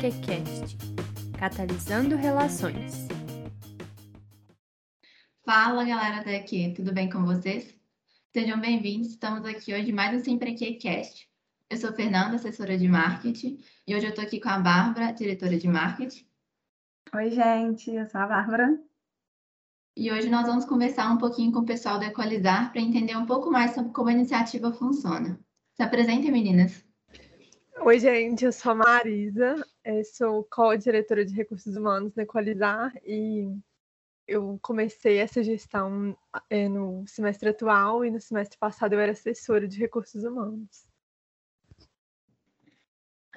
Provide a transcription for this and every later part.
PQCast Catalisando Relações. Fala galera daqui, tudo bem com vocês? Sejam bem-vindos, estamos aqui hoje mais um Sempre Cast. Eu sou Fernanda, assessora de marketing, e hoje eu estou aqui com a Bárbara, diretora de marketing. Oi, gente, eu sou a Bárbara. E hoje nós vamos conversar um pouquinho com o pessoal do Equalizar para entender um pouco mais sobre como a iniciativa funciona. Se apresentem, meninas. Oi, gente, eu sou a Marisa, eu sou co-diretora de recursos humanos no Equalizar e eu comecei essa gestão é, no semestre atual e no semestre passado eu era assessora de recursos humanos.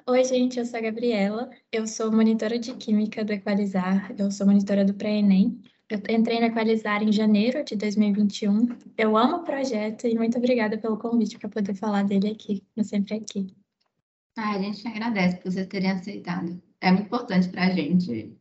Oi, gente, eu sou a Gabriela, eu sou monitora de Química do Equalizar, eu sou monitora do pré-ENEM. Eu entrei no Equalizar em janeiro de 2021. Eu amo o projeto e muito obrigada pelo convite para poder falar dele aqui, no Sempre Aqui. Ah, a gente agradece por vocês terem aceitado. É muito importante para a gente.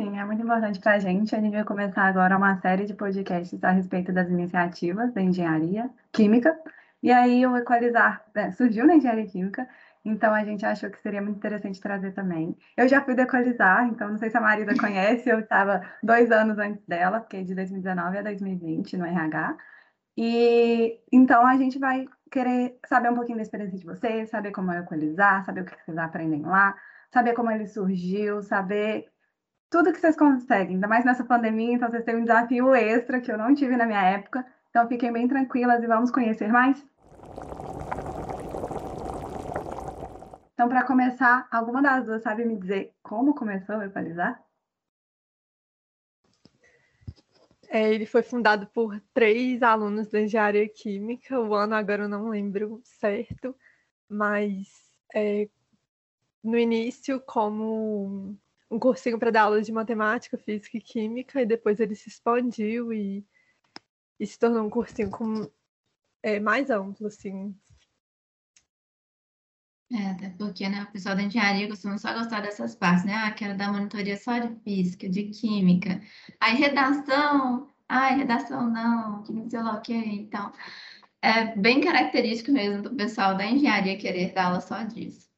Sim, é muito importante para a gente. A gente vai começar agora uma série de podcasts a respeito das iniciativas da engenharia química. E aí o Equalizar né, surgiu na engenharia química, então a gente achou que seria muito interessante trazer também. Eu já fui do Equalizar, então não sei se a Marisa conhece, eu estava dois anos antes dela, porque de 2019 a 2020 no RH. E então a gente vai querer saber um pouquinho da experiência de vocês, saber como é equalizar, saber o que vocês aprendem lá, saber como ele surgiu, saber tudo que vocês conseguem, ainda mais nessa pandemia, então vocês têm um desafio extra que eu não tive na minha época. Então fiquem bem tranquilas e vamos conhecer mais. Então, para começar, alguma das duas sabe me dizer como começou a equalizar? É, ele foi fundado por três alunos da engenharia química, o ano agora eu não lembro certo, mas é, no início como um cursinho para dar aula de matemática, física e química, e depois ele se expandiu e, e se tornou um cursinho com, é, mais amplo, assim. É, até porque, né, o pessoal da engenharia costuma só gostar dessas partes, né? Ah, quero dar monitoria só de física, de química. Aí, redação, ai, redação não, que não sei lá o que. Então, é bem característico mesmo do pessoal da engenharia querer dar aula só disso.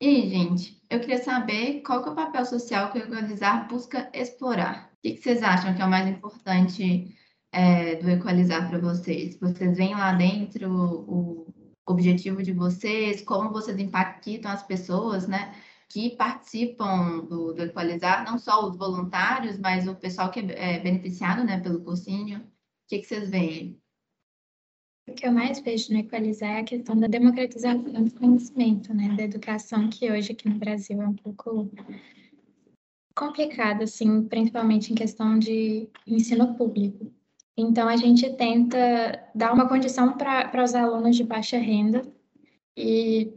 E, gente, eu queria saber qual que é o papel social que o Equalizar busca explorar. O que, que vocês acham que é o mais importante é, do Equalizar para vocês? Vocês veem lá dentro o, objetivo de vocês, como vocês impactam as pessoas, né? Que participam do, do Equalizar, não só os voluntários, mas o pessoal que é, é beneficiado né, pelo cursinho. O que, que vocês veem? O que eu mais vejo no Equalizar é a questão da democratização do conhecimento, né, da educação, que hoje aqui no Brasil é um pouco complicado, assim, principalmente em questão de ensino público. Então, a gente tenta dar uma condição para os alunos de baixa renda e,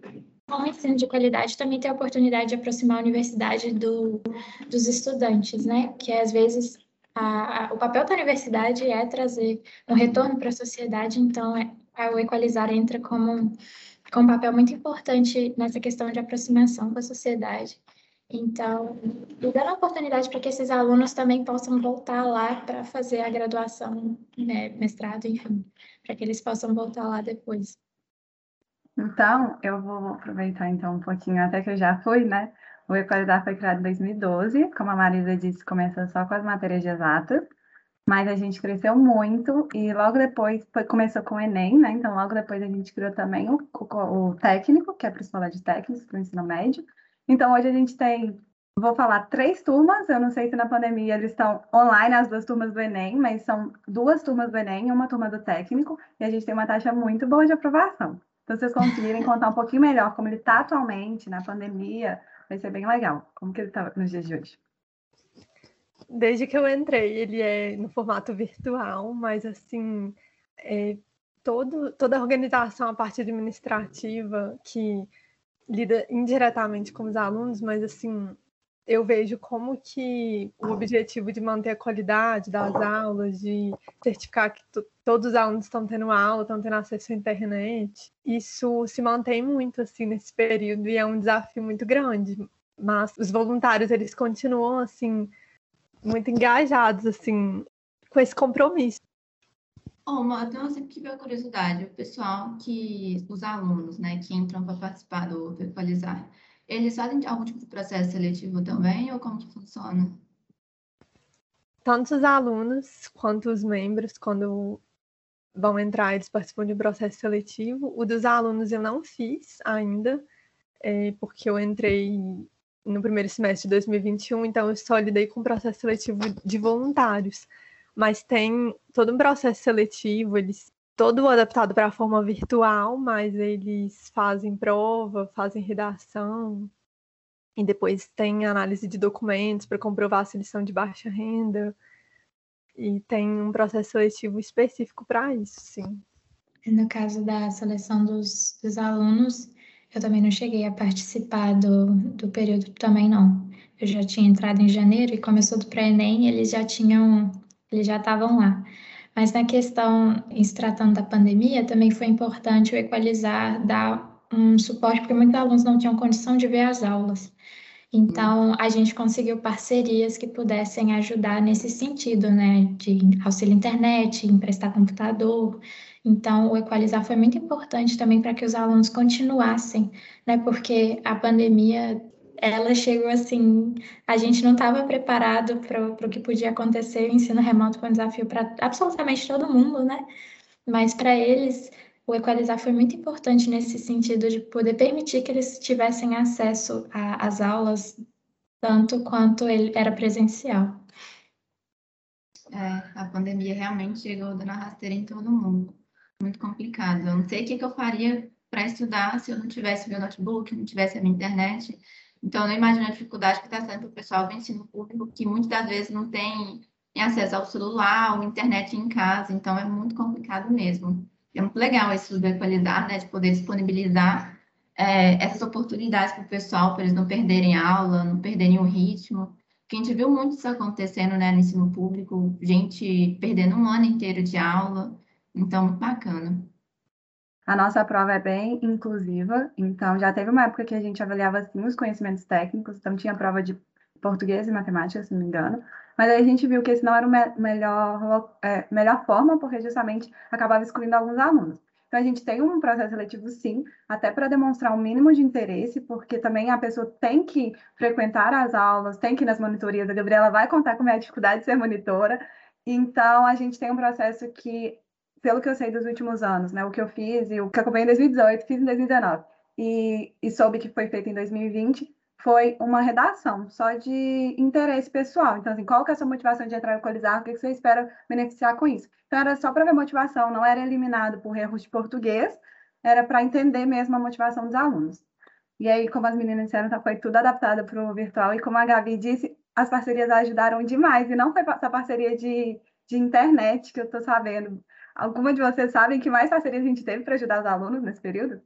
com o ensino de qualidade, também ter a oportunidade de aproximar a universidade do, dos estudantes, né? Que às vezes a, a, o papel da universidade é trazer um retorno para a sociedade, então é, o Equalizar entra como, como um papel muito importante nessa questão de aproximação com a sociedade. Então, e dando a oportunidade para que esses alunos também possam voltar lá para fazer a graduação, né, mestrado, enfim, para que eles possam voltar lá depois. Então, eu vou aproveitar então um pouquinho, até que eu já fui, né? O Equalizar foi criado em 2012, como a Marisa disse, começou só com as matérias de exatas, mas a gente cresceu muito e logo depois foi, começou com o Enem, né? Então, logo depois a gente criou também o, o, o técnico, que é para escola de técnicos, para o ensino médio, então, hoje a gente tem, vou falar, três turmas. Eu não sei se na pandemia eles estão online, as duas turmas do Enem, mas são duas turmas do Enem e uma turma do técnico, e a gente tem uma taxa muito boa de aprovação. Então, vocês conseguirem contar um pouquinho melhor como ele está atualmente, na pandemia, vai ser bem legal. Como que ele está nos dias de hoje? Desde que eu entrei, ele é no formato virtual, mas assim, é, todo, toda a organização, a parte administrativa que lida indiretamente com os alunos, mas assim, eu vejo como que o objetivo de manter a qualidade das aulas, de certificar que todos os alunos estão tendo aula, estão tendo acesso à internet, isso se mantém muito assim nesse período e é um desafio muito grande. Mas os voluntários, eles continuam assim muito engajados assim com esse compromisso. Oh, uma, então, eu sempre tive a curiosidade, o pessoal que, os alunos, né, que entram para participar do, Equalizar, eles fazem algum tipo de processo seletivo também, ou como que funciona? Tanto os alunos quanto os membros, quando vão entrar, eles participam de um processo seletivo. O dos alunos eu não fiz ainda, é, porque eu entrei no primeiro semestre de 2021, então eu só lidei com o processo seletivo de voluntários. Mas tem todo um processo seletivo, eles todo adaptado para a forma virtual, mas eles fazem prova, fazem redação, e depois tem análise de documentos para comprovar se eles são de baixa renda. E tem um processo seletivo específico para isso, sim. No caso da seleção dos, dos alunos, eu também não cheguei a participar do, do período também não. Eu já tinha entrado em janeiro e começou do pré-ENEM, eles já tinham, eles já estavam lá. Mas na questão, em se tratando da pandemia, também foi importante o equalizar, dar um suporte, porque muitos alunos não tinham condição de ver as aulas. Então, a gente conseguiu parcerias que pudessem ajudar nesse sentido, né, de auxílio internet, emprestar computador. Então, o equalizar foi muito importante também para que os alunos continuassem, né, porque a pandemia ela chegou assim, a gente não estava preparado para o que podia acontecer. O ensino remoto foi um desafio para absolutamente todo mundo, né? Mas para eles, o equalizar foi muito importante nesse sentido de poder permitir que eles tivessem acesso às aulas tanto quanto ele era presencial. É, a pandemia realmente chegou dando a rasteira em todo mundo. Muito complicado. Eu não sei o que, que eu faria para estudar se eu não tivesse meu notebook, não tivesse a minha internet. Então, eu não imagino a dificuldade que está sendo para o pessoal do ensino público, que muitas das vezes não tem acesso ao celular, ou internet em casa, então é muito complicado mesmo. É muito legal isso do equalizar, né, de poder disponibilizar é, essas oportunidades para o pessoal, para eles não perderem aula, não perderem o ritmo. Porque a gente viu muito isso acontecendo, né, no ensino público, gente perdendo um ano inteiro de aula, então, muito bacana. A nossa prova é bem inclusiva, então já teve uma época que a gente avaliava assim os conhecimentos técnicos, então tinha prova de português e matemática, se não me engano, mas aí a gente viu que esse não era a melhor, é, melhor forma, porque justamente acabava excluindo alguns alunos. Então a gente tem um processo seletivo sim, até para demonstrar um mínimo de interesse, porque também a pessoa tem que frequentar as aulas, tem que ir nas monitorias, a Gabriela vai contar com a dificuldade de ser monitora, então a gente tem um processo que pelo que eu sei dos últimos anos, né? O que eu fiz e o que acompanhei em 2018, fiz em 2019 e, e soube que foi feito em 2020, foi uma redação só de interesse pessoal. Então, assim, qual que é a sua motivação de entrar no Equalizar? O que você espera beneficiar com isso? Então, era só para ver motivação, não era eliminado por erros de português, era para entender mesmo a motivação dos alunos. E aí, como as meninas disseram, tá, foi tudo adaptado para o virtual. E como a Gabi disse, as parcerias ajudaram demais. E não foi essa parceria de, de internet que eu estou sabendo. Alguma de vocês sabem que mais parcerias a gente teve para ajudar os alunos nesse período?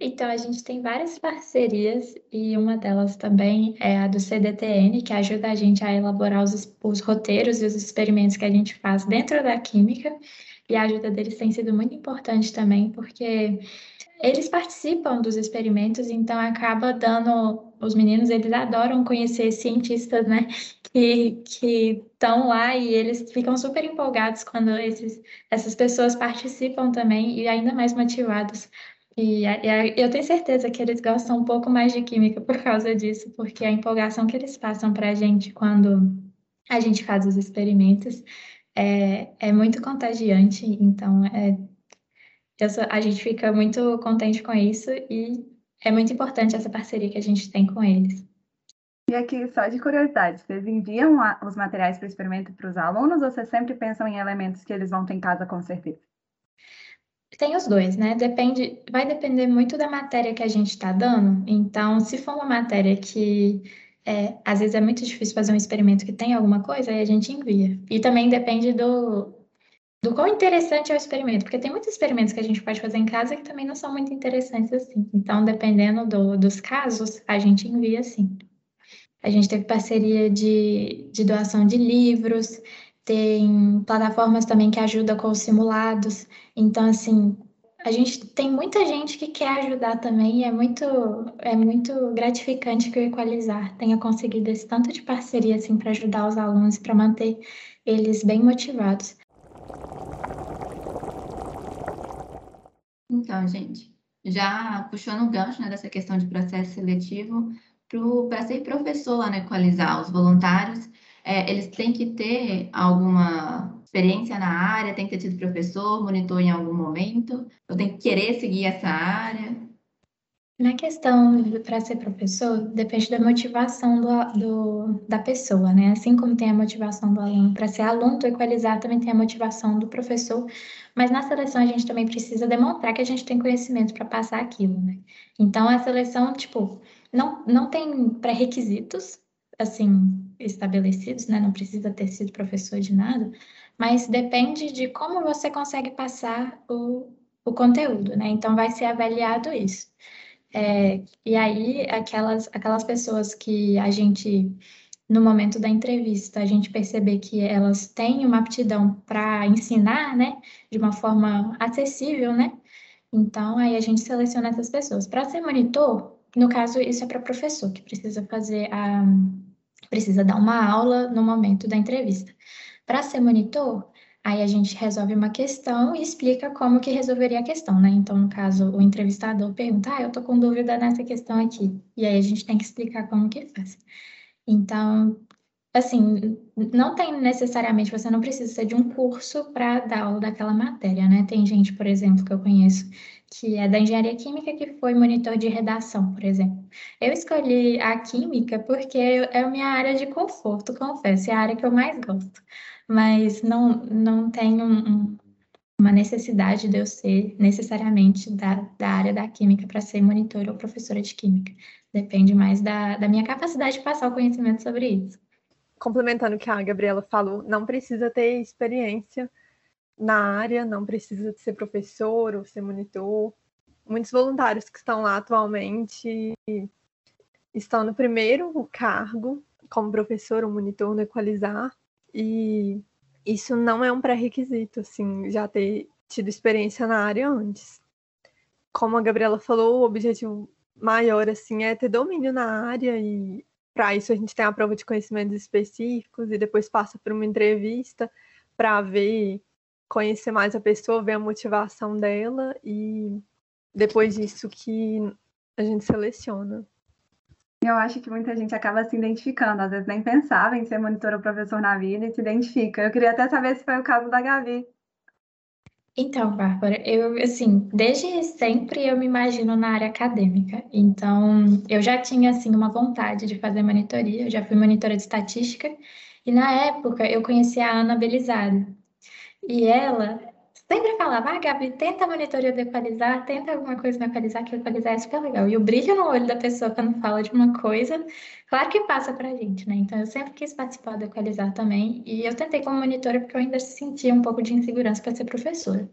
Então, a gente tem várias parcerias e uma delas também é a do CDTN, que ajuda a gente a elaborar os, os roteiros e os experimentos que a gente faz dentro da química. E a ajuda deles tem sido muito importante também, porque eles participam dos experimentos, então acaba dando. Os meninos, eles adoram conhecer cientistas, né? Que estão lá e eles ficam super empolgados quando esses, essas pessoas participam também e ainda mais motivados. E, eu tenho certeza que eles gostam um pouco mais de química por causa disso, porque a empolgação que eles passam para a gente quando a gente faz os experimentos é, é muito contagiante. Então, é, sou, a gente fica muito contente com isso e é muito importante essa parceria que a gente tem com eles. E aqui, só de curiosidade, vocês enviam os materiais para o experimento para os alunos ou vocês sempre pensam em elementos que eles vão ter em casa com certeza? Tem os dois, né? Depende, vai depender muito da matéria que a gente está dando. Então, se for uma matéria que é, às vezes é muito difícil fazer um experimento que tem alguma coisa, aí a gente envia. E também depende do, do quão interessante é o experimento, porque tem muitos experimentos que a gente pode fazer em casa que também não são muito interessantes assim. Então, dependendo do, dos casos, a gente envia sim. A gente teve parceria de, de doação de livros, tem plataformas também que ajudam com os simulados. Então, assim, a gente tem muita gente que quer ajudar também e é muito, é muito gratificante que o Equalizar tenha conseguido esse tanto de parceria assim, para ajudar os alunos, para manter eles bem motivados. Então, gente, já puxando o gancho né, dessa questão de processo seletivo, para ser professor lá na Equalizar, os voluntários, é, eles têm que ter alguma experiência na área, tem que ter sido professor, monitor em algum momento, ou tem que querer seguir essa área? Na questão para ser professor, depende da motivação do, do, da pessoa, né? Assim como tem a motivação do aluno para ser aluno, do equalizar também tem a motivação do professor, mas na seleção a gente também precisa demonstrar que a gente tem conhecimento para passar aquilo, né? Então a seleção, tipo, não, não tem pré-requisitos, assim, estabelecidos, né? Não precisa ter sido professor de nada, mas depende de como você consegue passar o, o conteúdo, né? Então vai ser avaliado isso. É, e aí, aquelas, aquelas pessoas que a gente, no momento da entrevista, a gente perceber que elas têm uma aptidão para ensinar, né, de uma forma acessível, né? Então, aí a gente seleciona essas pessoas. Para ser monitor, no caso, isso é para professor, que precisa fazer a. precisa dar uma aula no momento da entrevista. Para ser monitor, Aí a gente resolve uma questão e explica como que resolveria a questão, né? Então, no caso, o entrevistador pergunta, ah, eu tô com dúvida nessa questão aqui. E aí a gente tem que explicar como que faz. Então, assim, não tem necessariamente, você não precisa ser de um curso para dar aula daquela matéria, né? Tem gente, por exemplo, que eu conheço, que é da engenharia química, que foi monitor de redação, por exemplo. Eu escolhi a química porque é a minha área de conforto, confesso, é a área que eu mais gosto mas não, não tem um, uma necessidade de eu ser necessariamente da, da área da química para ser monitora ou professora de química. Depende mais da, da minha capacidade de passar o conhecimento sobre isso. Complementando o que a Gabriela falou, não precisa ter experiência na área, não precisa ser professor ou ser monitor. Muitos voluntários que estão lá atualmente estão no primeiro cargo como professor ou monitor no Equalizar e isso não é um pré-requisito, assim, já ter tido experiência na área antes. Como a Gabriela falou, o objetivo maior, assim, é ter domínio na área e para isso a gente tem a prova de conhecimentos específicos e depois passa por uma entrevista para ver, conhecer mais a pessoa, ver a motivação dela e depois disso que a gente seleciona. Eu acho que muita gente acaba se identificando, às vezes nem pensava em ser monitor ou professor na vida e se identifica. Eu queria até saber se foi o caso da Gavi. Então, Bárbara, eu, assim, desde sempre eu me imagino na área acadêmica. Então, eu já tinha, assim, uma vontade de fazer monitoria, eu já fui monitora de estatística, e na época eu conheci a Ana Belisário. E ela sempre falava, ah, Gabi, tenta a monitoria de equalizar, tenta alguma coisa no equalizar, que equalizar é super legal. E o brilho no olho da pessoa quando fala de uma coisa, claro que passa pra gente, né? Então eu sempre quis participar do equalizar também. E eu tentei como monitora porque eu ainda sentia um pouco de insegurança para ser professora.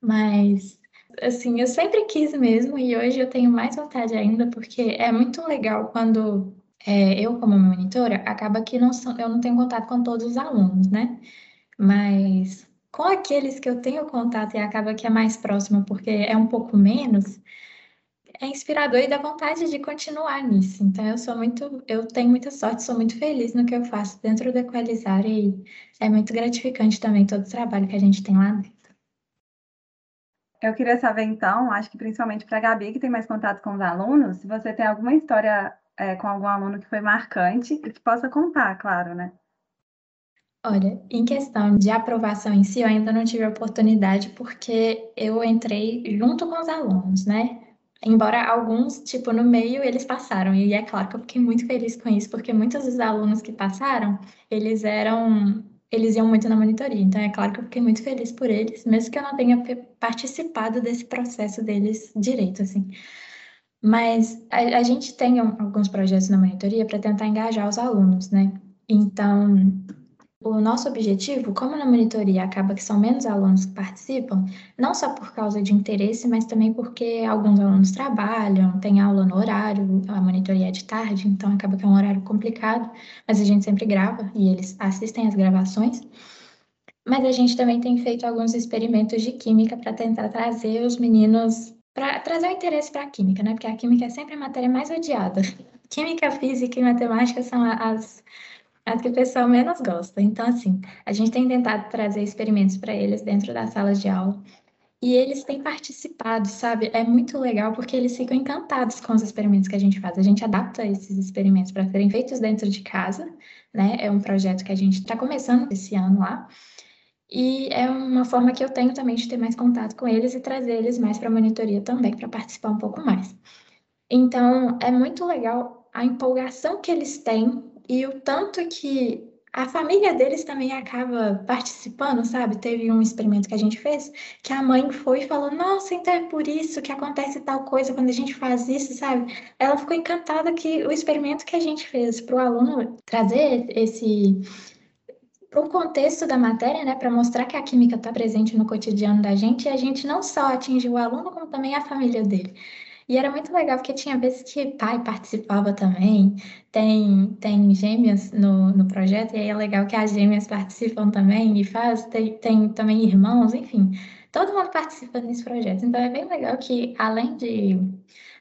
Mas assim, eu sempre quis mesmo e hoje eu tenho mais vontade ainda, porque é muito legal quando é, eu, como monitora, acaba que não eu não tenho contato com todos os alunos, né? Mas com aqueles que eu tenho contato e acaba que é mais próximo, porque é um pouco menos, é inspirador e dá vontade de continuar nisso. Então, eu sou muito, eu tenho muita sorte, sou muito feliz no que eu faço dentro do Equalizar e é muito gratificante também todo o trabalho que a gente tem lá dentro. Eu queria saber, então, acho que principalmente para a Gabi, que tem mais contato com os alunos, se você tem alguma história é, com algum aluno que foi marcante e que possa contar, claro, né? Olha, em questão de aprovação em si, eu ainda não tive a oportunidade porque eu entrei junto com os alunos, né? Embora alguns, tipo, no meio eles passaram. E é claro que eu fiquei muito feliz com isso, porque muitos dos alunos que passaram, eles eram, eles iam muito na monitoria. Então é claro que eu fiquei muito feliz por eles, mesmo que eu não tenha participado desse processo deles direito, assim. Mas a, a gente tem alguns projetos na monitoria para tentar engajar os alunos, né? Então, o nosso objetivo, como na monitoria acaba que são menos alunos que participam, não só por causa de interesse, mas também porque alguns alunos trabalham, tem aula no horário, a monitoria é de tarde, então acaba que é um horário complicado, mas a gente sempre grava e eles assistem as gravações. Mas a gente também tem feito alguns experimentos de química para tentar trazer os meninos para trazer o interesse para a química, né? Porque a química é sempre a matéria mais odiada. Química, física e matemática são as as que o pessoal menos gosta. Então, assim, a gente tem tentado trazer experimentos para eles dentro das salas de aula. e eles têm participado, sabe? É muito legal porque eles ficam encantados com os experimentos que a gente faz. A gente adapta esses experimentos para serem feitos dentro de casa, né? É um projeto que a gente está começando esse ano lá. E é uma forma que eu tenho também de ter mais contato com eles e trazer eles mais para a monitoria também, para participar um pouco mais. Então, é muito legal a empolgação que eles têm e o tanto que a família deles também acaba participando, sabe? Teve um experimento que a gente fez que a mãe foi e falou: Nossa, então é por isso que acontece tal coisa quando a gente faz isso, sabe? Ela ficou encantada que o experimento que a gente fez para o aluno trazer esse para o contexto da matéria, né, para mostrar que a química está presente no cotidiano da gente, e a gente não só atingiu o aluno, como também a família dele. E era muito legal, porque tinha vezes que pai participava também, tem, tem gêmeas no, no projeto, e aí é legal que as gêmeas participam também e faz, tem, tem também irmãos, enfim, todo mundo participa nesse projeto. Então é bem legal que, além de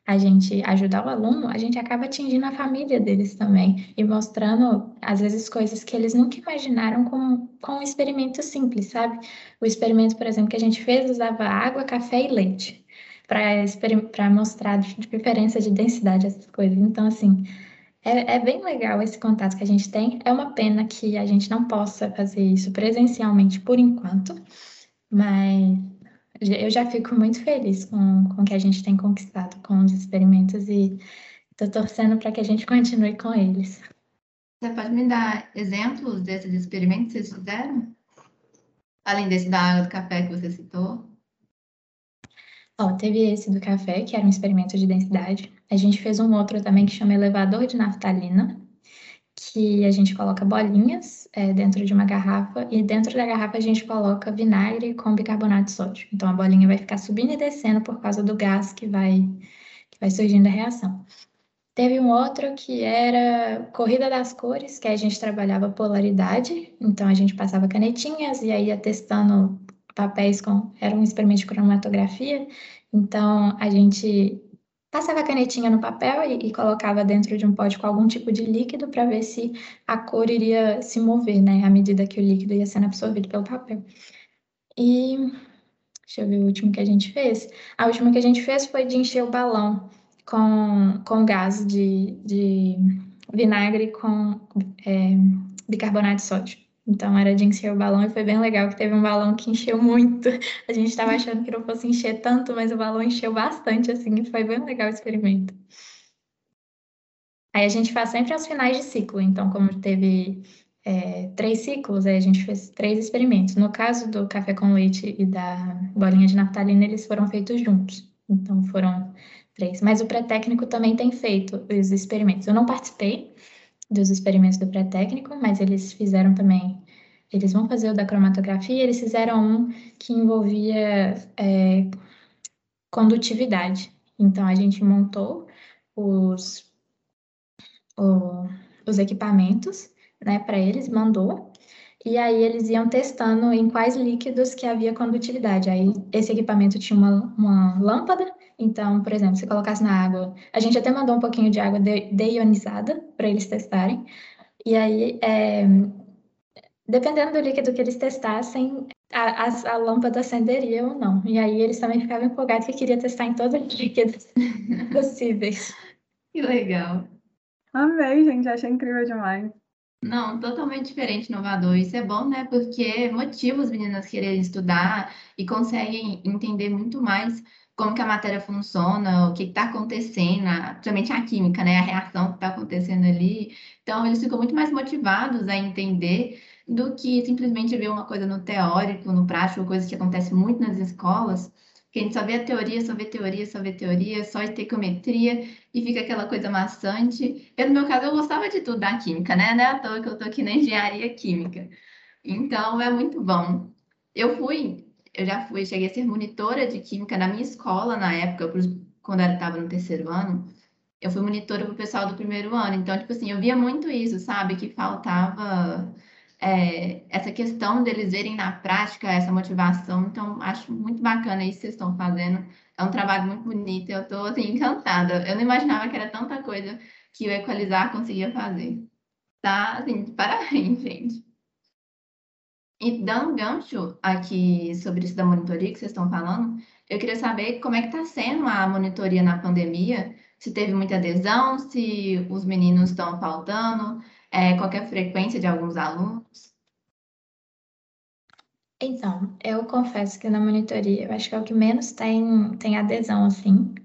a gente ajudar o aluno, a gente acaba atingindo a família deles também e mostrando, às vezes, coisas que eles nunca imaginaram com, com um experimento simples, sabe? O experimento, por exemplo, que a gente fez usava água, café e leite para mostrar diferença de densidade dessas coisas. Então, assim, é, é, bem legal esse contato que a gente tem. É uma pena que a gente não possa fazer isso presencialmente por enquanto, mas eu já fico muito feliz com, com o que a gente tem conquistado com os experimentos e estou torcendo para que a gente continue com eles. Você pode me dar exemplos desses experimentos que vocês fizeram? Além desse da água do café que você citou? Ó, teve esse do café, que era um experimento de densidade. A gente fez um outro também que chama elevador de naftalina, que a gente coloca bolinhas é, dentro de uma garrafa e dentro da garrafa a gente coloca vinagre com bicarbonato de sódio. Então a bolinha vai ficar subindo e descendo por causa do gás que vai, que vai surgindo da reação. Teve um outro que era corrida das cores, que a gente trabalhava polaridade, então a gente passava canetinhas e aí ia testando papéis com. Era um experimento de cromatografia, então a gente passava a canetinha no papel e, e, colocava dentro de um pote com algum tipo de líquido para ver se a cor iria se mover, né, à medida que o líquido ia sendo absorvido pelo papel. E deixa eu ver o último que a gente fez. A última que a gente fez foi de encher o balão com, com gás de, de vinagre com é, bicarbonato de sódio. Então era de encher o balão e foi bem legal que teve um balão que encheu muito. A gente estava achando que não fosse encher tanto, mas o balão encheu bastante, assim, e foi bem legal o experimento. Aí a gente faz sempre aos finais de ciclo, então como teve é, três ciclos, aí a gente fez três experimentos. No caso do café com leite e da bolinha de naftalina, eles foram feitos juntos. Então foram três. Mas o pré-técnico também tem feito os experimentos. Eu não participei, dos experimentos do pré-técnico, mas eles fizeram também. Eles vão fazer o da cromatografia, eles fizeram um que envolvia é, condutividade. Então, a gente montou os, o, os equipamentos né, para eles, mandou, e aí eles iam testando em quais líquidos que havia condutividade. Aí esse equipamento tinha uma, uma lâmpada então, por exemplo, se colocasse na água, a gente até mandou um pouquinho de água deionizada para eles testarem. E aí, é, dependendo do líquido que eles testassem, a, a, a, lâmpada acenderia ou não. E aí eles também ficavam empolgados que queria testar em todos os líquidos possíveis. Que legal. Amei, gente, achei incrível demais. Não, totalmente diferente, inovador. Isso é bom, né? Porque motiva as meninas a quererem estudar e conseguem entender muito mais como que a matéria funciona, o que está acontecendo, principalmente a química, né? A reação que está acontecendo ali. Então, eles ficam muito mais motivados a entender do que simplesmente ver uma coisa no teórico, no prático, coisas que acontecem muito nas escolas, que a gente só vê a teoria, só vê teoria, só vê teoria, só estequiometria, e fica aquela coisa maçante. Eu, no meu caso, eu gostava de tudo da química, né? Não é à toa que eu estou aqui na engenharia química. Então, é muito bom. Eu fui eu já fui, cheguei a ser monitora de química na minha escola na época, quando eu estava no terceiro ano. Eu fui monitora para o pessoal do primeiro ano. Então, tipo assim, eu via muito isso, sabe? Que faltava é, essa questão deles verem na prática essa motivação. Então, acho muito bacana isso que vocês estão fazendo. É um trabalho muito bonito. Eu estou, assim, encantada. Eu não imaginava que era tanta coisa que o Equalizar conseguia fazer. Tá, assim, parabéns, gente. E dando um gancho aqui sobre isso da monitoria que vocês estão falando, eu queria saber como é que está sendo a monitoria na pandemia, se teve muita adesão, se os meninos estão faltando, é, qual é a frequência de alguns alunos. Então, eu confesso que na monitoria, eu acho que é o que menos tem, tem adesão, assim,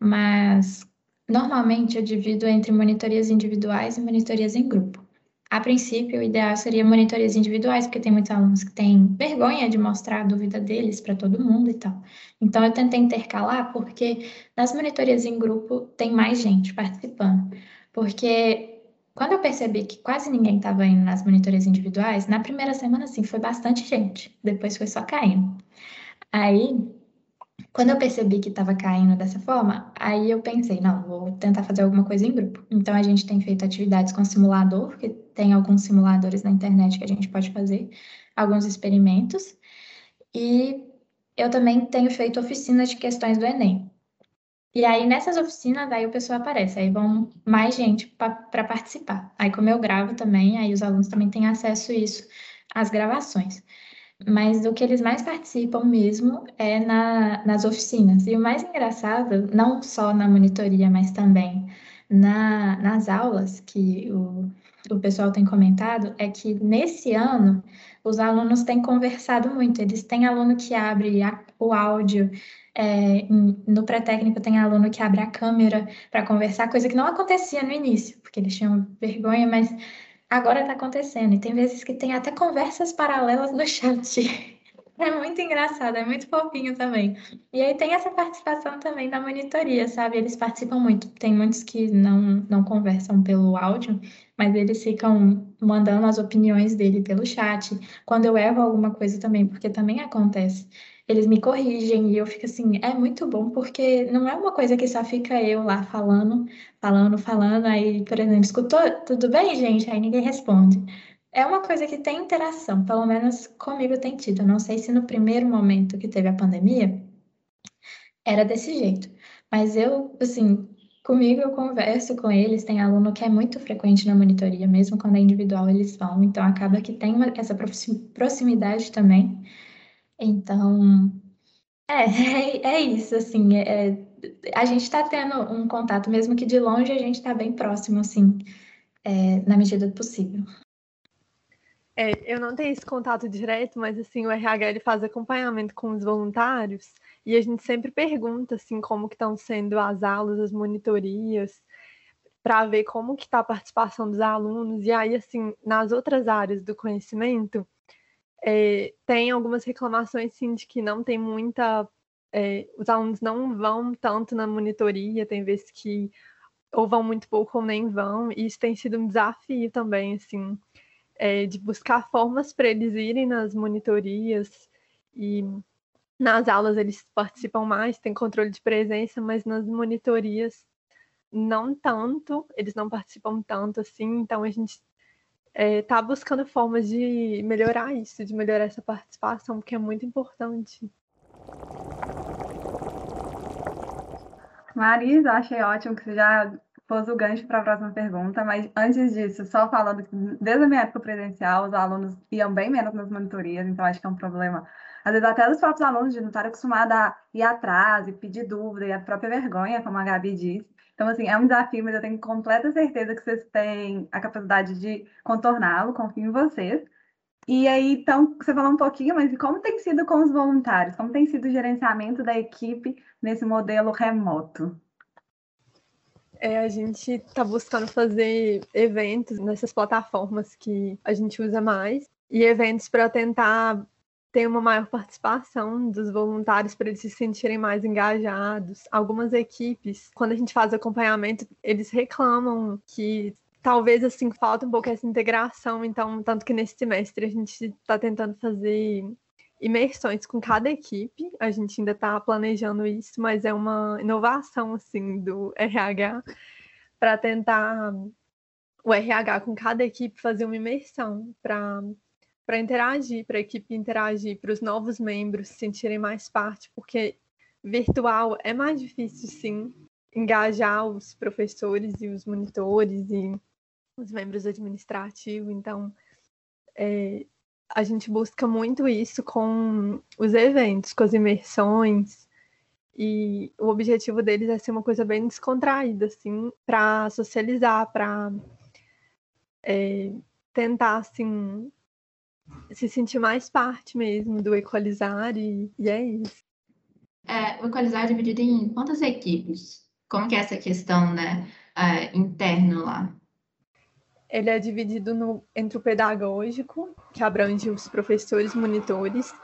mas normalmente eu divido entre monitorias individuais e monitorias em grupo. A princípio, o ideal seria monitorias individuais, porque tem muitos alunos que têm vergonha de mostrar a dúvida deles para todo mundo e tal. Então, eu tentei intercalar, porque nas monitorias em grupo tem mais gente participando. Porque quando eu percebi que quase ninguém estava indo nas monitorias individuais, na primeira semana, sim, foi bastante gente. Depois foi só caindo. Aí, quando eu percebi que estava caindo dessa forma, aí eu pensei, não, vou tentar fazer alguma coisa em grupo. Então a gente tem feito atividades com simulador, que tem alguns simuladores na internet que a gente pode fazer, alguns experimentos. E eu também tenho feito oficinas de questões do Enem. E aí nessas oficinas, aí o pessoal aparece, aí vão mais gente para participar. Aí como eu gravo também, aí os alunos também têm acesso a isso, às gravações mas o que eles mais participam mesmo é na, nas oficinas. E o mais engraçado, não só na monitoria, mas também na, nas aulas que o, o pessoal tem comentado, é que nesse ano os alunos têm conversado muito. Eles têm aluno que abre a, o áudio, é, no pré-técnico tem aluno que abre a câmera para conversar, coisa que não acontecia no início, porque eles tinham vergonha, mas agora está acontecendo. E tem vezes que tem até conversas paralelas no chat. É muito engraçado, é muito fofinho também. E aí tem essa participação também da monitoria, sabe? Eles participam muito. Tem muitos que não, não conversam pelo áudio, mas eles ficam mandando as opiniões dele pelo chat. Quando eu erro alguma coisa também, porque também acontece eles me corrigem e eu fico assim, é muito bom porque não é uma coisa que só fica eu lá falando, falando, falando, aí, por exemplo, escutou, tudo bem, gente? Aí ninguém responde. É uma coisa que tem interação, pelo menos comigo tem tido. Eu não sei se no primeiro momento que teve a pandemia era desse jeito, mas eu, assim, comigo eu converso com eles, tem aluno que é muito frequente na monitoria, mesmo quando é individual eles vão, então acaba que tem uma, essa proximidade também. Então, é, é, isso, assim, é, é a gente está tendo um contato, mesmo que de longe, a gente está bem próximo, assim, é, na medida do possível. É, eu não tenho esse contato direto, mas assim, o RH ele faz acompanhamento com os voluntários e a gente sempre pergunta assim como que estão sendo as aulas, as monitorias, para ver como que está a participação dos alunos. E aí, assim, nas outras áreas do conhecimento, é, tem algumas reclamações, sim, de que não tem muita. É, os alunos não vão tanto na monitoria, tem vezes que ou vão muito pouco ou nem vão, e isso tem sido um desafio também, assim, é, de buscar formas para eles irem nas monitorias e nas aulas eles participam mais, tem controle de presença, mas nas monitorias não tanto, eles não participam tanto assim, então a gente é, tá buscando formas de melhorar isso, de melhorar essa participação, porque é muito importante. Marisa, achei ótimo que você já pôs o gancho para a próxima pergunta, mas antes disso, só falando que desde a minha época presencial, os alunos iam bem menos nas monitorias, então acho que é um problema. Às vezes até os próprios alunos de não estarem acostumados a ir atrás e pedir dúvida, e a própria vergonha, como a Gabi disse. Então, assim, é um desafio, mas eu tenho completa certeza que vocês têm a capacidade de contorná-lo, confio em vocês. E aí, então, você falou um pouquinho, mas como tem sido com os voluntários? Como tem sido o gerenciamento da equipe nesse modelo remoto? É, a gente está buscando fazer eventos nessas plataformas que a gente usa mais e eventos para tentar tem uma maior participação dos voluntários para eles se sentirem mais engajados. Algumas equipes, quando a gente faz acompanhamento, eles reclamam que talvez assim falta um pouco essa integração, então tanto que nesse semestre a gente está tentando fazer imersões com cada equipe. A gente ainda está planejando isso, mas é uma inovação assim do RH para tentar o RH com cada equipe fazer uma imersão para para interagir, para a equipe interagir, para os novos membros se sentirem mais parte, porque virtual é mais difícil, sim, engajar os professores e os monitores e os membros administrativos. Então, é, a gente busca muito isso com os eventos, com as imersões, e o objetivo deles é ser uma coisa bem descontraída, assim, para socializar, para é, tentar, assim, se sentir mais parte mesmo do equalizar, e, e é isso. É, o equalizar é dividido em quantas equipes? Como que é essa questão, né, é, interno lá? Ele é dividido no, entre o pedagógico, que abrange os professores, monitores,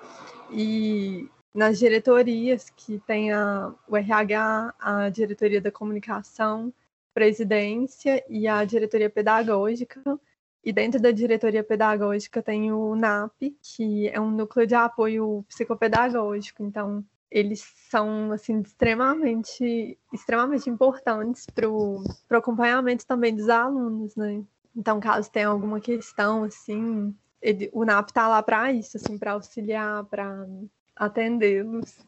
e nas diretorias, que tem a, o RH, a diretoria da comunicação, presidência e a diretoria pedagógica. E dentro da diretoria pedagógica tem o NAP, que é um núcleo de apoio psicopedagógico. Então, eles são assim extremamente extremamente importantes para o acompanhamento também dos alunos, né? Então, caso tenha alguma questão assim, ele, o NAP está lá para isso, assim, para auxiliar, para atendê-los.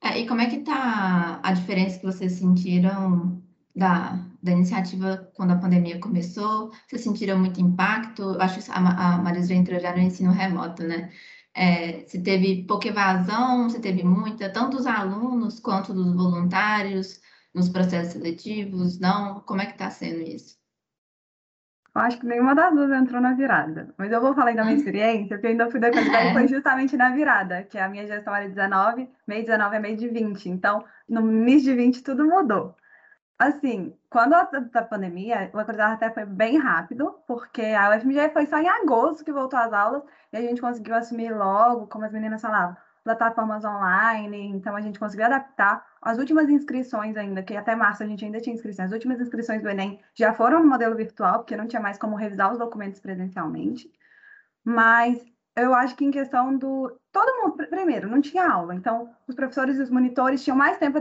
É, e como é que tá a diferença que vocês sentiram da, da iniciativa quando a pandemia começou? Vocês sentiram muito impacto? Eu acho que a, a Marisa entrou já no ensino remoto, né? É, se teve pouca evasão, se teve muita, tanto dos alunos quanto dos voluntários nos processos seletivos, não? Como é que está sendo isso? Eu acho que nenhuma das duas entrou na virada. Mas eu vou falar da minha hum. experiência, porque eu ainda fui depositada e foi justamente na virada, que a minha gestão era 19, meio 19 é meio de 20. Então, no mês de 20, tudo mudou. Assim, quando a, a pandemia, o acordar até foi bem rápido, porque a UFMG foi só em agosto que voltou às aulas, e a gente conseguiu assumir logo, como as meninas falavam, plataformas online, então a gente conseguiu adaptar. As últimas inscrições ainda, que até março a gente ainda tinha inscrições, as últimas inscrições do Enem já foram no modelo virtual, porque não tinha mais como revisar os documentos presencialmente. Mas eu acho que em questão do. Todo mundo, primeiro, não tinha aula, então os professores e os monitores tinham mais tempo a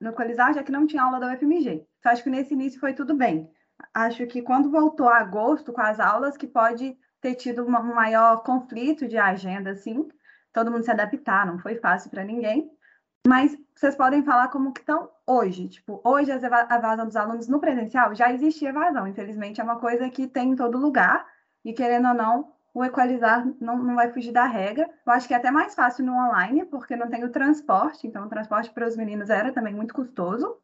deixar localizar, já que não tinha aula da UFMG. Então, acho que nesse início foi tudo bem. Acho que quando voltou a agosto com as aulas, que pode ter tido um maior conflito de agenda, assim, todo mundo se adaptar, não foi fácil para ninguém. Mas vocês podem falar como que estão hoje. Tipo, hoje a evasão dos alunos no presencial já existe evasão. Infelizmente, é uma coisa que tem em todo lugar. E querendo ou não, o equalizar não, não vai fugir da regra. Eu acho que é até mais fácil no online, porque não tem o transporte. Então, o transporte para os meninos era também muito custoso.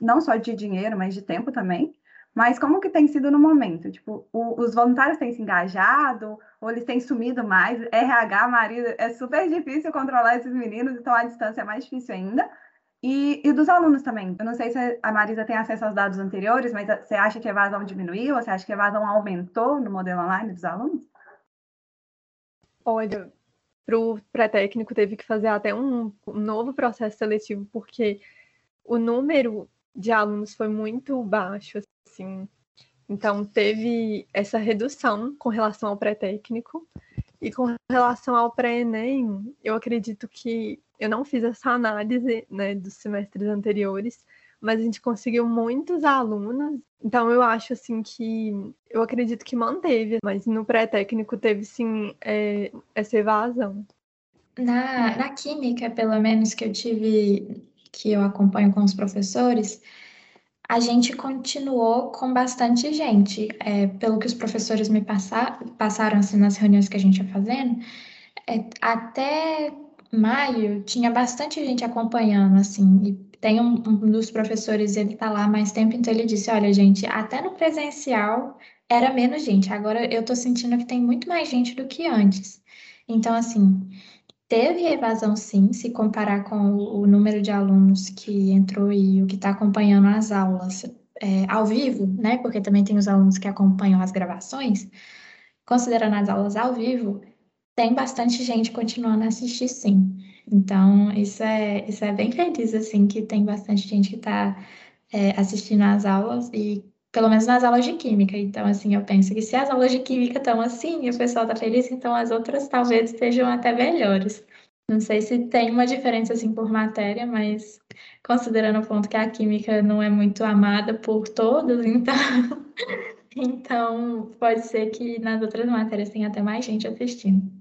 Não só de dinheiro, mas de tempo também. Mas como que tem sido no momento? Tipo, o, os voluntários têm se engajado ou eles têm sumido mais? RH, marido, é super difícil controlar esses meninos, então a distância é mais difícil ainda. E, e dos alunos também. Eu não sei se a Marisa tem acesso aos dados anteriores, mas você acha que a evasão diminuiu? Ou você acha que a evasão aumentou no modelo online dos alunos? Olha, para o pré-técnico teve que fazer até um, novo processo seletivo, porque o número de alunos foi muito baixo assim. Então, teve essa redução com relação ao pré-técnico. E com relação ao pré-ENEM, eu acredito que eu não fiz essa análise né, dos semestres anteriores, mas a gente conseguiu muitos alunos. Então, eu acho assim que eu acredito que manteve, mas no pré-técnico teve sim é, essa evasão. Na, na química, pelo menos que eu tive, que eu acompanho com os professores, a gente continuou com bastante gente. É, pelo que os professores me passar, passaram assim, nas reuniões que a gente ia fazendo, é, até maio tinha bastante gente acompanhando, assim, e tem um, um dos professores, ele tá lá mais tempo, então ele disse, olha, gente, até no presencial era menos gente, agora eu tô sentindo que tem muito mais gente do que antes. Então, assim, Teve evasão, sim, se comparar com o, o número de alunos que entrou e o que está acompanhando as aulas é, ao vivo, né? Porque também tem os alunos que acompanham as gravações. Considerando as aulas ao vivo, tem bastante gente continuando a assistir, sim. Então, isso é, isso é bem feliz, assim, que tem bastante gente que está é, assistindo às aulas e pelo menos nas aulas de química. Então, assim, eu penso que se as aulas de química estão assim e o pessoal está feliz, então as outras talvez estejam até melhores. Não sei se tem uma diferença assim por matéria, mas considerando o ponto que a química não é muito amada por todos, então então pode ser que nas outras matérias tenha até mais gente assistindo.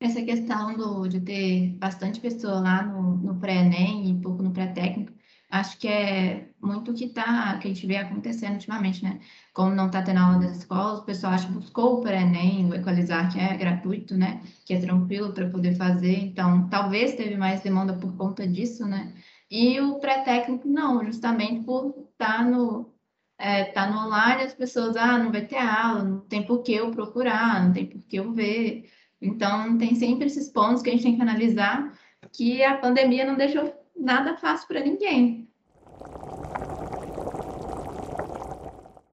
Essa questão do, de ter bastante pessoa lá no, no pré-ENEM e pouco no pré-técnico, acho que é muito o que, tá, que a gente vê acontecendo ultimamente, né? Como não está tendo aula das escolas, o pessoal acha que buscou o pré-ENEM, o Equalizar, que é gratuito, né? Que é tranquilo para poder fazer. Então, talvez teve mais demanda por conta disso, né? E o pré-técnico, não, justamente por estar tá no, é, tá no online, as pessoas, ah, não vai ter aula, não tem por que eu procurar, não tem por que eu ver. Então, tem sempre esses pontos que a gente tem que analisar, que a pandemia não deixou nada fácil para ninguém.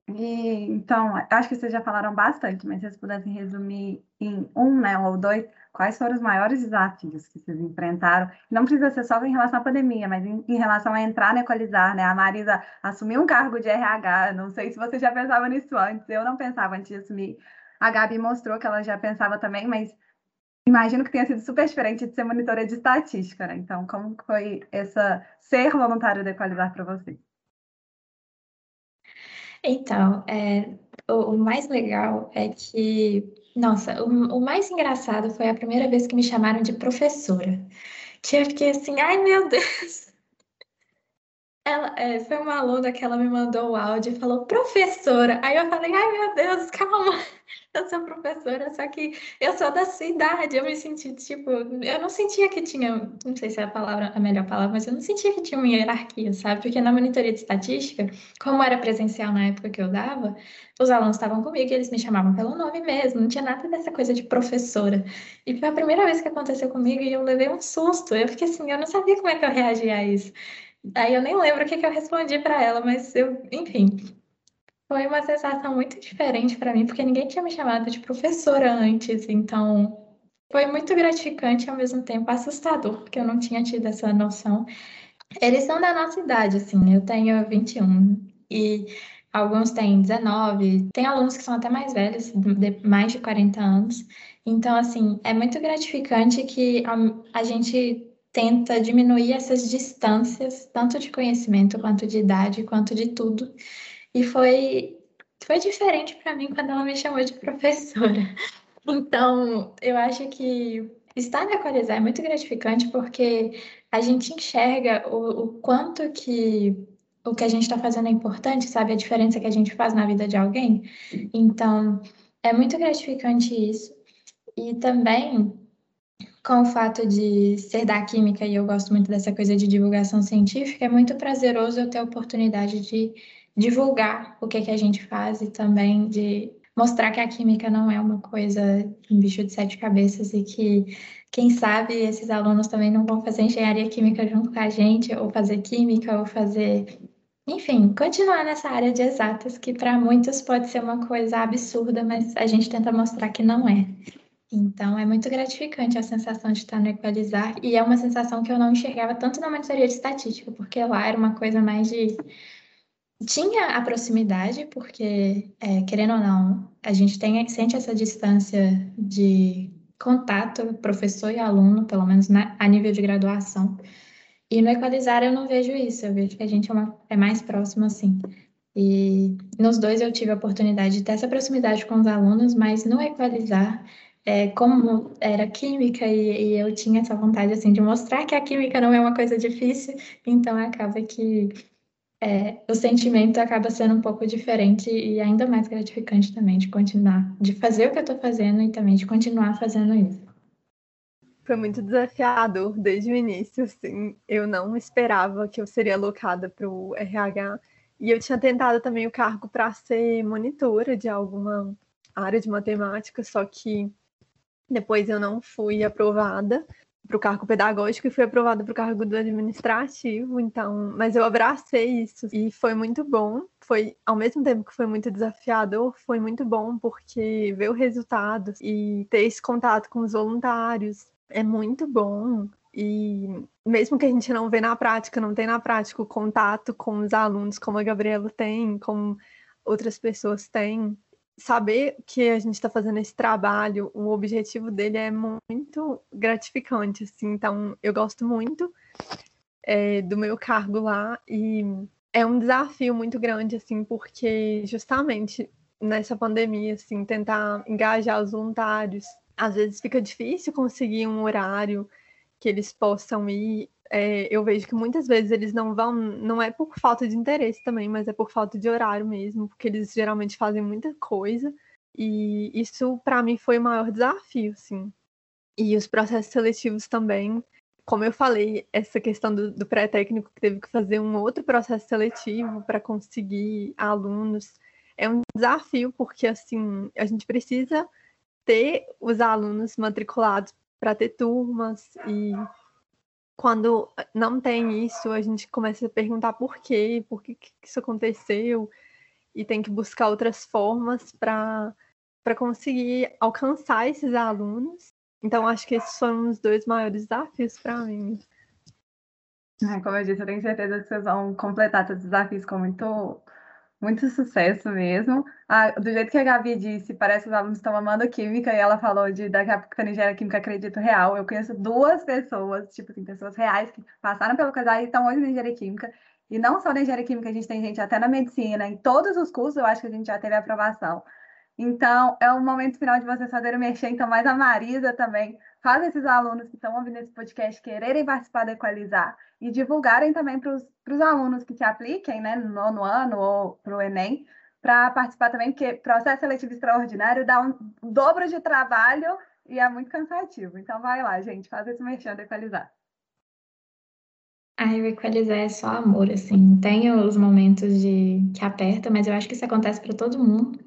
E, então, acho que vocês já falaram bastante, mas se vocês pudessem resumir em um, né, ou dois, quais foram os maiores desafios que vocês enfrentaram? Não precisa ser só em relação à pandemia, mas em, em relação a entrar na Equalizar, né? A Marisa assumiu um cargo de RH, não sei se você já pensava nisso antes, eu não pensava antes de assumir. A Gabi mostrou que ela já pensava também, mas imagino que tenha sido super diferente de ser monitora de estatística, né? Então, como foi essa ser voluntário da Equalizar para você? Então, é, o, o, mais legal é que, nossa, o, o, mais engraçado foi a primeira vez que me chamaram de professora. Que eu fiquei assim, ai meu Deus! Ela, é, foi uma aluna que ela me mandou o áudio e falou, professora. Aí eu falei, ai meu Deus, calma eu sou professora, só que eu sou da sua idade. Eu me senti, tipo, eu não sentia que tinha, não sei se é a palavra, a melhor palavra, mas eu não sentia que tinha uma hierarquia, sabe? Porque na monitoria de estatística, como era presencial na época que eu dava, os alunos estavam comigo e eles me chamavam pelo nome mesmo, não tinha nada dessa coisa de professora. E foi a primeira vez que aconteceu comigo e eu levei um susto. Eu fiquei assim, eu não sabia como é que eu reagia a isso. Aí eu nem lembro o que, que eu respondi para ela, mas eu, enfim, foi uma sensação muito diferente para mim, porque ninguém tinha me chamado de professora antes, então foi muito gratificante e ao mesmo tempo assustador, porque eu não tinha tido essa noção. Eles são da nossa idade, assim, eu tenho 21 e alguns têm 19, tem alunos que são até mais velhos, de mais de 40 anos. Então, assim, é muito gratificante que a, a gente tenta diminuir essas distâncias, tanto de conhecimento, quanto de idade, quanto de tudo, e foi, foi diferente para mim quando ela me chamou de professora. Então, eu acho que estar na Equalizar é muito gratificante porque a gente enxerga o, o quanto que o que a gente está fazendo é importante, sabe? A diferença que a gente faz na vida de alguém. Então, é muito gratificante isso. E também, com o fato de ser da química, e eu gosto muito dessa coisa de divulgação científica, é muito prazeroso eu ter a oportunidade de divulgar o que, que a gente faz e também de mostrar que a química não é uma coisa, um bicho de sete cabeças e que, quem sabe, esses alunos também não vão fazer engenharia química junto com a gente, ou fazer química, ou fazer. Enfim, continuar nessa área de exatas, que para muitos pode ser uma coisa absurda, mas a gente tenta mostrar que não é. Então, é muito gratificante a sensação de estar no Equalizar, e é uma sensação que eu não enxergava tanto na monitoria de estatística, porque lá era uma coisa mais de tinha a proximidade, porque, é, querendo ou não, a gente tem, sente essa distância de contato professor e aluno, pelo menos na, a nível de graduação. E no Equalizar eu não vejo isso, eu vejo que a gente é, uma, é mais próximo assim. E nos dois eu tive a oportunidade de ter essa proximidade com os alunos, mas no Equalizar, é, como era química e, e, eu tinha essa vontade assim de mostrar que a química não é uma coisa difícil, então acaba que é, o sentimento acaba sendo um pouco diferente e ainda mais gratificante também de continuar, de fazer o que eu estou fazendo e também de continuar fazendo isso. Foi muito desafiador desde o início, assim. Eu não esperava que eu seria alocada para o RH e eu tinha tentado também o cargo para ser monitora de alguma área de matemática, só que depois eu não fui aprovada para o cargo pedagógico e fui aprovada para o cargo do administrativo, então, mas eu abracei isso e foi muito bom. Foi ao mesmo tempo que foi muito desafiador, foi muito bom porque ver o resultado e ter esse contato com os voluntários é muito bom. E mesmo que a gente não vê na prática, não tem na prática o contato com os alunos, como a Gabriela tem, como outras pessoas têm, saber que a gente está fazendo esse trabalho, o objetivo dele é muito gratificante, assim. Então, eu gosto muito é, do meu cargo lá e é um desafio muito grande, assim, porque justamente nessa pandemia, assim, tentar engajar os voluntários, às vezes fica difícil conseguir um horário que eles possam ir é, eu vejo que muitas vezes eles não vão, não é por falta de interesse também, mas é por falta de horário mesmo, porque eles geralmente fazem muita coisa. E isso, para mim, foi o maior desafio, assim. E os processos seletivos também, como eu falei, essa questão do, do pré-técnico que teve que fazer um outro processo seletivo para conseguir alunos, é um desafio, porque, assim, a gente precisa ter os alunos matriculados para ter turmas e quando não tem isso, a gente começa a perguntar por quê, por que, que isso aconteceu, e tem que buscar outras formas para conseguir alcançar esses alunos. Então, acho que esses foram os dois maiores desafios para mim. Como eu disse, eu tenho certeza que vocês vão completar todos os desafios com muito muito sucesso mesmo. Ah, do jeito que a Gabi disse, parece que os alunos estão amando química e ela falou de daqui a pouco engenharia química acredito real. Eu conheço duas pessoas, tipo assim, pessoas reais que passaram pelo casal e estão hoje na engenharia química. E não só na engenharia química, a gente tem gente até na medicina, em todos os cursos eu acho que a gente já teve aprovação. Então, é o momento final de vocês fazerem mexer, então mais a Marisa também faz esses alunos que estão ouvindo esse podcast quererem participar da Equalizar e divulgarem também para os alunos que se apliquem né, no nono ano ou para o Enem, para participar também, porque processo seletivo extraordinário dá um dobro de trabalho e é muito cansativo. Então vai lá, gente, faz esse merchan da Equalizar. A Equalizar é só amor, assim. Tem os momentos de que aperta, mas eu acho que isso acontece para todo mundo.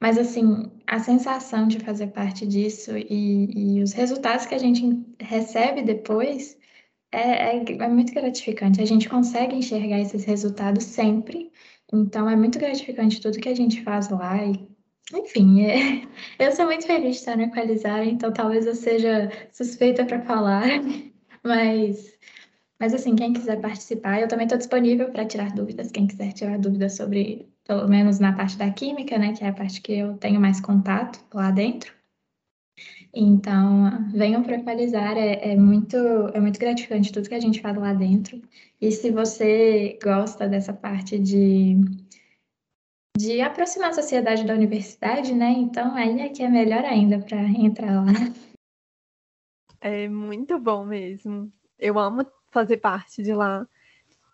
Mas, assim, a sensação de fazer parte disso e, e os resultados que a gente recebe depois é, é, é, muito gratificante. A gente consegue enxergar esses resultados sempre. Então, é muito gratificante tudo que a gente faz lá. E, enfim, é, eu sou muito feliz de estar no Equalizar, então talvez eu seja suspeita para falar. Mas, mas, assim, quem quiser participar, eu também estou disponível para tirar dúvidas. Quem quiser tirar dúvidas sobre pelo menos na parte da química, né, que é a parte que eu tenho mais contato lá dentro. Então, venham para equalizar, é, é, muito, é muito gratificante tudo que a gente faz lá dentro. E se você gosta dessa parte de, de aproximar a sociedade da universidade, né, então aí é que é melhor ainda para entrar lá. É muito bom mesmo. Eu amo fazer parte de lá.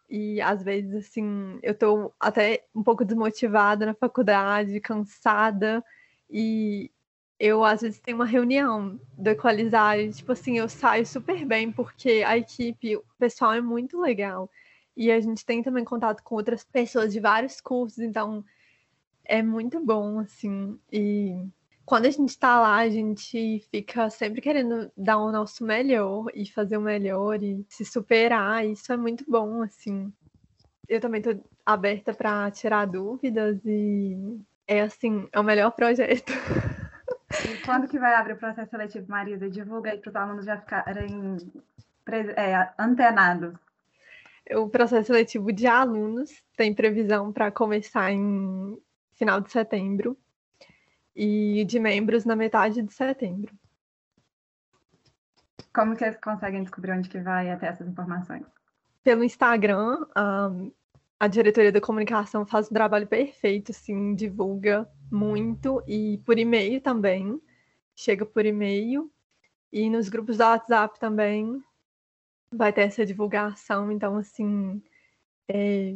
E às vezes, assim, eu tô até um pouco desmotivada na faculdade, cansada, e eu às vezes tenho uma reunião do Equalizar, e, tipo assim, eu saio super bem, porque a equipe, o pessoal é muito legal. E a gente tem também contato com outras pessoas de vários cursos, então é muito bom, assim. E quando a gente está lá, a gente fica sempre querendo dar o nosso melhor e fazer o melhor e se superar. Isso é muito bom, assim. Eu também estou aberta para tirar dúvidas e é assim, é o melhor projeto. E quando que vai abrir o processo seletivo, Marisa? Divulga aí para os alunos já ficarem é, antenados. O processo seletivo de alunos tem previsão para começar em final de setembro e de membros na metade de setembro. Como que eles conseguem descobrir onde que vai até essas informações? Pelo Instagram, a, a diretoria da comunicação faz um trabalho perfeito, assim, divulga muito e por e-mail também, chega por e-mail e nos grupos do WhatsApp também vai ter essa divulgação, então assim, é,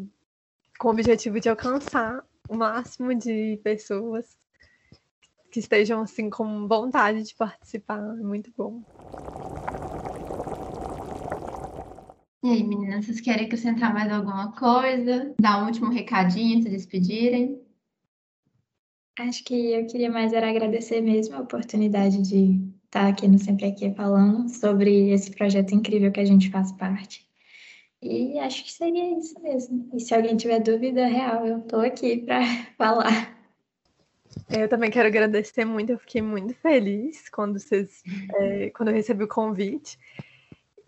com o objetivo de alcançar o máximo de pessoas que estejam assim com vontade de participar. É muito bom. E aí, meninas, vocês querem acrescentar mais alguma coisa? Dar um último recadinho, se despedirem? Acho que eu queria mais era agradecer mesmo a oportunidade de estar aqui no Sempre Aqui falando sobre esse projeto incrível que a gente faz parte. E acho que seria isso mesmo. E se alguém tiver dúvida real, eu estou aqui para falar. Eu também quero agradecer muito, eu fiquei muito feliz quando vocês, é, quando eu recebi o convite.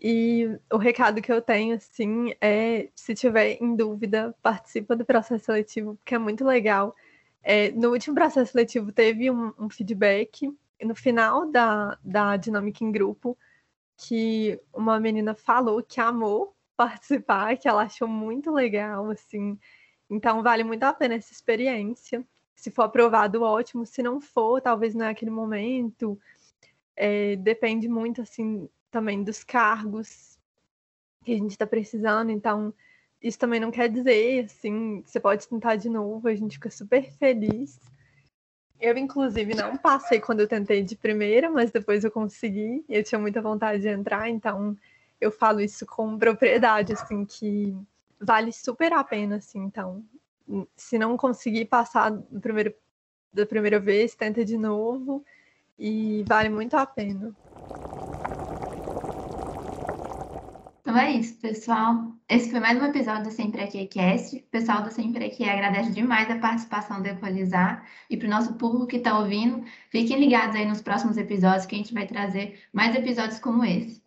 E o recado que eu tenho, assim, é se tiver em dúvida, participa do processo seletivo, porque é muito legal. É, no último processo seletivo teve um, um feedback no final da, da dinâmica em grupo que uma menina falou que amou participar, que ela achou muito legal, assim. Então vale muito a pena essa experiência se for aprovado, ótimo. Se não for, talvez não é aquele momento. É, depende muito, assim, também dos cargos. que a gente está precisando, então isso também não quer dizer, assim, você pode tentar de novo, a gente fica super feliz. Eu, inclusive, não passei quando eu tentei de primeira, mas depois eu consegui, eu tinha muita vontade de entrar, então eu falo isso com propriedade, assim, que vale super a pena, assim, então, se não conseguir passar do primeiro, da primeira vez, tenta de novo, e vale muito a pena. Então é isso, pessoal. Esse foi mais um episódio do Sempre Aqui Cast. O pessoal do Sempre Aqui agradece demais a participação do Equalizar. E para o nosso público que está ouvindo, fiquem ligados aí nos próximos episódios que a gente vai trazer mais episódios como esse.